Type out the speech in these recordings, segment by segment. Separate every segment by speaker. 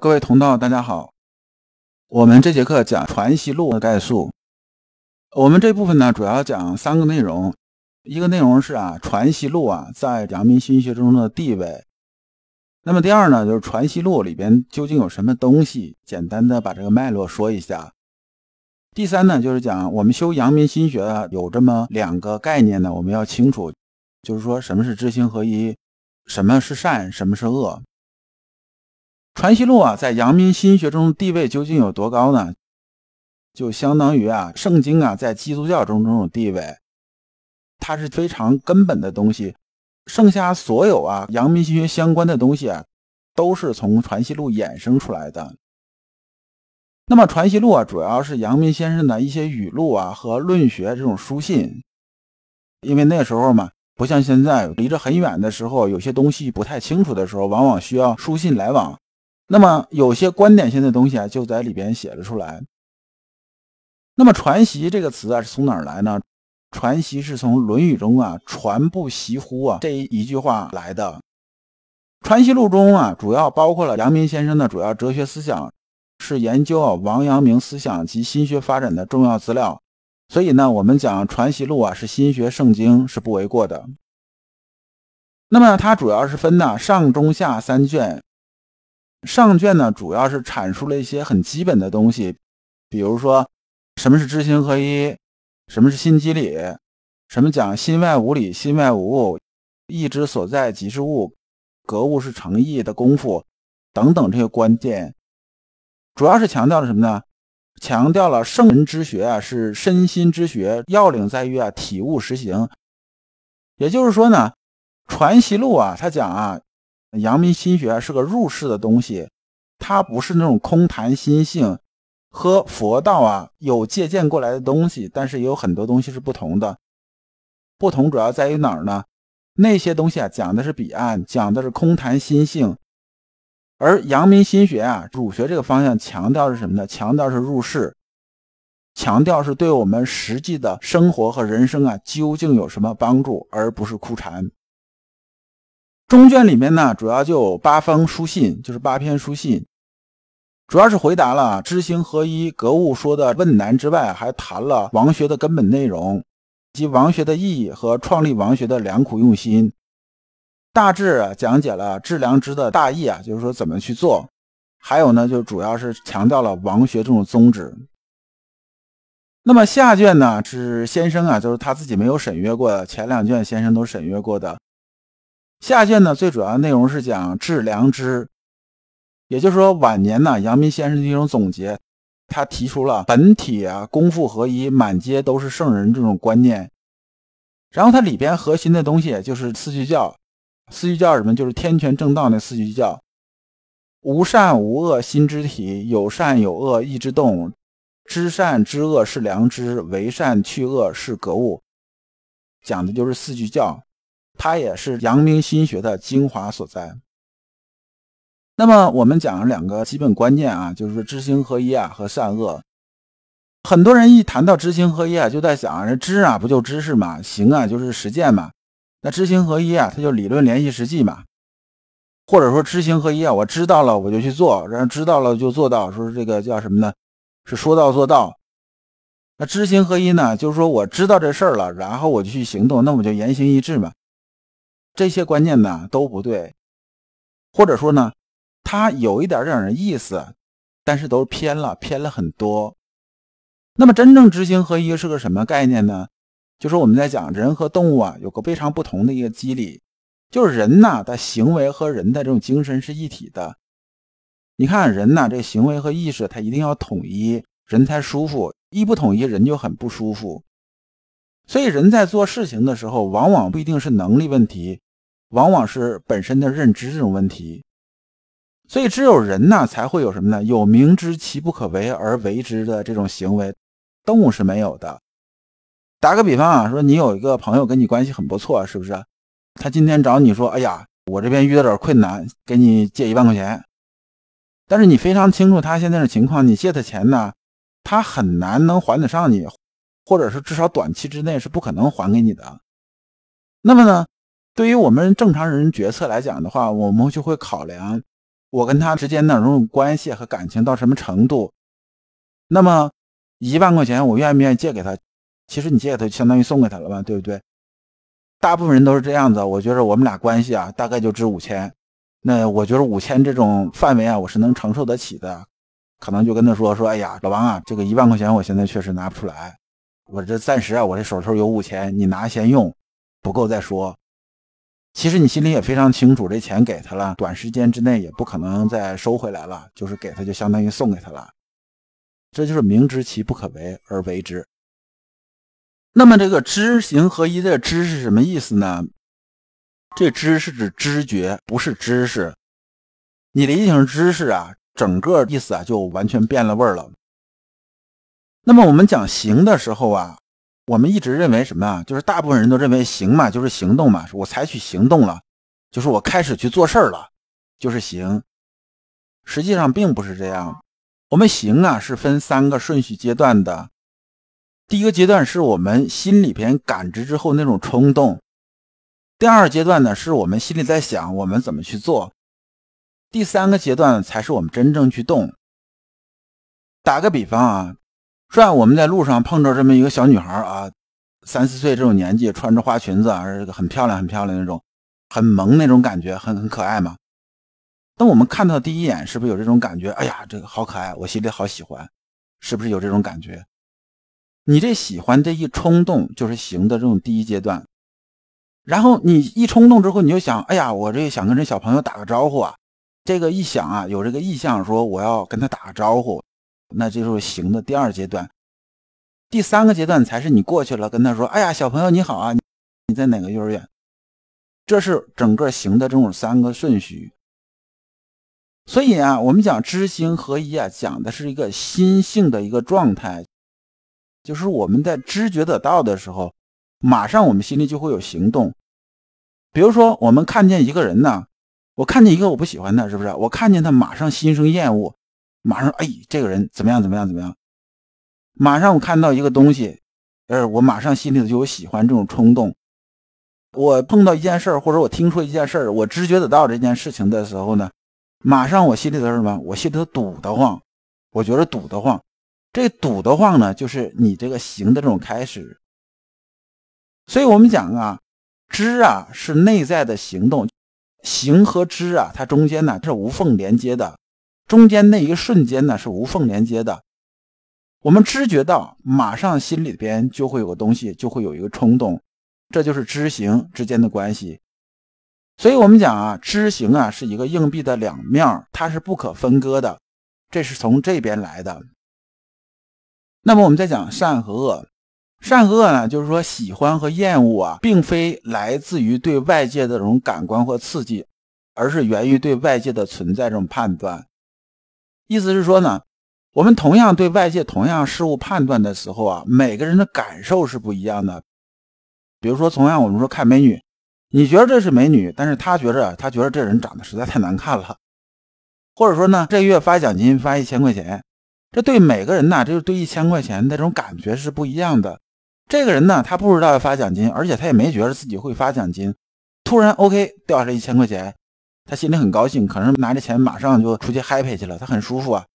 Speaker 1: 各位同道，大家好。我们这节课讲《传习录》的概述。我们这部分呢，主要讲三个内容。一个内容是啊，《传习录》啊在阳明心学中的地位。那么第二呢，就是《传习录》里边究竟有什么东西，简单的把这个脉络说一下。第三呢，就是讲我们修阳明心学啊，有这么两个概念呢，我们要清楚，就是说什么是知行合一，什么是善，什么是恶。传习录啊，在阳明心学中地位究竟有多高呢？就相当于啊，圣经啊，在基督教中这种地位，它是非常根本的东西。剩下所有啊，阳明心学相关的东西啊，都是从传习录衍生出来的。那么传习录啊，主要是阳明先生的一些语录啊和论学这种书信。因为那时候嘛，不像现在离着很远的时候，有些东西不太清楚的时候，往往需要书信来往。那么有些观点性的东西啊，就在里边写了出来。那么“传习”这个词啊，是从哪儿来呢？“传习”是从《论语》中啊“传不习乎”啊这一句话来的。《传习录》中啊，主要包括了阳明先生的主要哲学思想，是研究啊王阳明思想及心学发展的重要资料。所以呢，我们讲《传习录》啊是心学圣经是不为过的。那么它主要是分呢上中下三卷。上卷呢，主要是阐述了一些很基本的东西，比如说什么是知行合一，什么是心即理，什么讲心外无理，心外无物，意之所在即是物，格物是诚意的功夫等等这些关键，主要是强调了什么呢？强调了圣人之学啊是身心之学，要领在于啊体悟实行。也就是说呢，《传习录》啊，他讲啊。阳明心学是个入世的东西，它不是那种空谈心性，和佛道啊有借鉴过来的东西，但是也有很多东西是不同的。不同主要在于哪儿呢？那些东西啊讲的是彼岸，讲的是空谈心性，而阳明心学啊儒学这个方向强调是什么呢？强调是入世，强调是对我们实际的生活和人生啊究竟有什么帮助，而不是枯禅。中卷里面呢，主要就有八封书信，就是八篇书信，主要是回答了知行合一、格物说的问难之外，还谈了王学的根本内容及王学的意义和创立王学的良苦用心，大致讲解了致良知的大意啊，就是说怎么去做。还有呢，就主要是强调了王学这种宗旨。那么下卷呢，是先生啊，就是他自己没有审阅过的，前两卷先生都审阅过的。下卷呢，最主要的内容是讲致良知，也就是说晚年呢，阳明先生的一种总结，他提出了本体啊，功夫合一，满街都是圣人这种观念。然后它里边核心的东西就是四句教，四句教什么？就是天权正道那四句教：无善无恶心之体，有善有恶意之动，知善知恶是良知，为善去恶是格物。讲的就是四句教。它也是阳明心学的精华所在。那么我们讲两个基本观念啊，就是知行合一啊和善恶。很多人一谈到知行合一啊，就在想这知啊不就知识嘛，行啊就是实践嘛。那知行合一啊，它就理论联系实际嘛。或者说知行合一啊，我知道了我就去做，然后知道了就做到，说这个叫什么呢？是说到做到。那知行合一呢，就是说我知道这事儿了，然后我就去行动，那我就言行一致嘛。这些观念呢都不对，或者说呢，它有一点点的意思，但是都偏了，偏了很多。那么真正知行合一是个什么概念呢？就是我们在讲人和动物啊有个非常不同的一个机理，就是人呐的行为和人的这种精神是一体的。你看人呐，这行为和意识它一定要统一，人才舒服；一不统一，人就很不舒服。所以人在做事情的时候，往往不一定是能力问题。往往是本身的认知这种问题，所以只有人呢才会有什么呢？有明知其不可为而为之的这种行为，动物是没有的。打个比方啊，说你有一个朋友跟你关系很不错，是不是？他今天找你说：“哎呀，我这边遇到点困难，给你借一万块钱。”但是你非常清楚他现在的情况，你借他钱呢，他很难能还得上你，或者是至少短期之内是不可能还给你的。那么呢？对于我们正常人决策来讲的话，我们就会考量我跟他之间的这种关系和感情到什么程度。那么一万块钱我愿不愿意借给他？其实你借给他，相当于送给他了吧，对不对？大部分人都是这样子。我觉得我们俩关系啊，大概就值五千。那我觉得五千这种范围啊，我是能承受得起的。可能就跟他说说，哎呀，老王啊，这个一万块钱我现在确实拿不出来，我这暂时啊，我这手头有五千，你拿先用，不够再说。其实你心里也非常清楚，这钱给他了，短时间之内也不可能再收回来了，就是给他就相当于送给他了。这就是明知其不可为而为之。那么这个知行合一的知是什么意思呢？这知是指知觉，不是知识。你理解成知识啊？整个意思啊，就完全变了味儿了。那么我们讲行的时候啊，我们一直认为什么啊？就是大部分人都认为行嘛，就是行动嘛。我采取行动了，就是我开始去做事儿了，就是行。实际上并不是这样。我们行啊，是分三个顺序阶段的。第一个阶段是我们心里边感知之后那种冲动。第二阶段呢，是我们心里在想我们怎么去做。第三个阶段才是我们真正去动。打个比方啊，说我们在路上碰着这么一个小女孩啊，三四岁这种年纪，穿着花裙子，而且很漂亮，很漂亮那种，很萌那种感觉，很很可爱嘛。当我们看到第一眼，是不是有这种感觉？哎呀，这个好可爱，我心里好喜欢，是不是有这种感觉？你这喜欢这一冲动，就是行的这种第一阶段。然后你一冲动之后，你就想，哎呀，我这想跟这小朋友打个招呼啊。这个一想啊，有这个意向，说我要跟他打个招呼，那这就是行的第二阶段。第三个阶段才是你过去了，跟他说：“哎呀，小朋友你好啊，你在哪个幼儿园？”这是整个行的这种三个顺序。所以啊，我们讲知行合一啊，讲的是一个心性的一个状态，就是我们在知觉得到的时候，马上我们心里就会有行动。比如说，我们看见一个人呢。我看见一个我不喜欢的，是不是？我看见他马上心生厌恶，马上哎，这个人怎么样？怎么样？怎么样？马上我看到一个东西，呃，我马上心里头就有喜欢这种冲动。我碰到一件事儿，或者我听说一件事儿，我知觉得到这件事情的时候呢，马上我心里头什么？我心里头堵得慌，我觉得堵得慌。这堵得慌呢，就是你这个行的这种开始。所以我们讲啊，知啊是内在的行动。行和知啊，它中间呢是无缝连接的，中间那一瞬间呢是无缝连接的。我们知觉到，马上心里边就会有个东西，就会有一个冲动，这就是知行之间的关系。所以，我们讲啊，知行啊是一个硬币的两面，它是不可分割的，这是从这边来的。那么，我们再讲善和恶。善和恶呢，就是说喜欢和厌恶啊，并非来自于对外界的这种感官或刺激，而是源于对外界的存在这种判断。意思是说呢，我们同样对外界同样事物判断的时候啊，每个人的感受是不一样的。比如说，同样我们说看美女，你觉得这是美女，但是他觉着他觉得这人长得实在太难看了。或者说呢，这个月发奖金发一千块钱，这对每个人呢，这就对一千块钱那种感觉是不一样的。这个人呢，他不知道要发奖金，而且他也没觉得自己会发奖金。突然，OK，掉下来一千块钱，他心里很高兴，可能拿着钱马上就出去 happy 去了，他很舒服啊。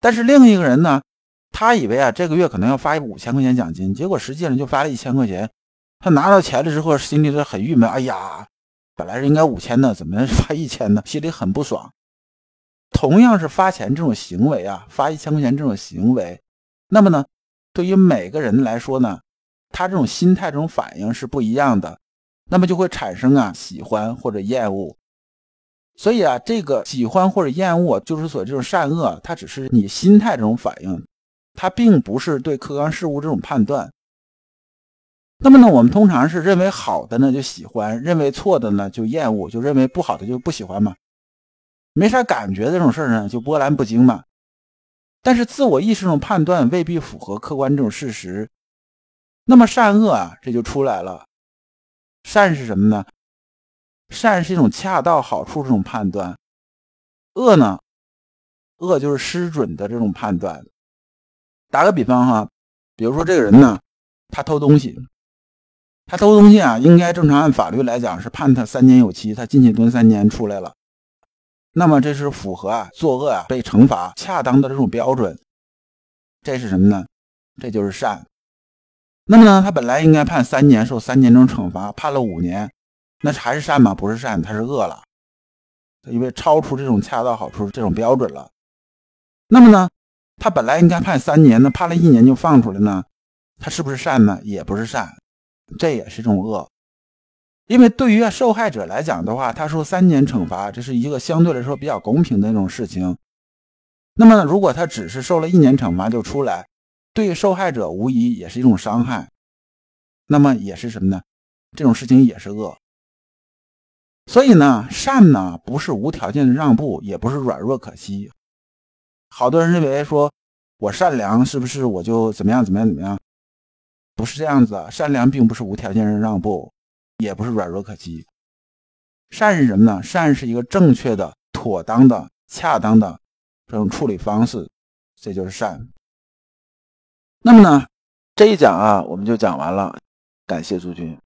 Speaker 1: 但是另一个人呢，他以为啊，这个月可能要发五千块钱奖金，结果实际上就发了一千块钱。他拿到钱了之后，心里就很郁闷，哎呀，本来是应该五千的，怎么发一千呢？心里很不爽。同样是发钱这种行为啊，发一千块钱这种行为，那么呢？对于每个人来说呢，他这种心态、这种反应是不一样的，那么就会产生啊喜欢或者厌恶。所以啊，这个喜欢或者厌恶，就是说这种善恶，它只是你心态这种反应，它并不是对客观事物这种判断。那么呢，我们通常是认为好的呢就喜欢，认为错的呢就厌恶，就认为不好的就不喜欢嘛，没啥感觉这种事儿呢就波澜不惊嘛。但是自我意识这种判断未必符合客观这种事实，那么善恶啊，这就出来了。善是什么呢？善是一种恰到好处这种判断，恶呢？恶就是失准的这种判断。打个比方哈，比如说这个人呢，他偷东西，他偷东西啊，应该正常按法律来讲是判他三年有期，他进去蹲三年出来了。那么这是符合啊作恶啊被惩罚恰当的这种标准。这是什么呢？这就是善。那么呢，他本来应该判三年，受三年这种惩罚，判了五年，那还是善吗？不是善，他是恶了，因为超出这种恰到好处这种标准了。那么呢，他本来应该判三年，那判了一年就放出来呢，他是不是善呢？也不是善，这也是一种恶。因为对于受害者来讲的话，他说三年惩罚，这是一个相对来说比较公平的那种事情。那么，如果他只是受了一年惩罚就出来，对受害者无疑也是一种伤害。那么也是什么呢？这种事情也是恶。所以呢，善呢不是无条件的让步，也不是软弱可欺。好多人认为说，我善良是不是我就怎么样怎么样怎么样？不是这样子，善良并不是无条件的让步。也不是软弱可欺，善是什么呢？善是一个正确的、妥当的、恰当的这种处理方式，这就是善。那么呢，这一讲啊，我们就讲完了，感谢诸君。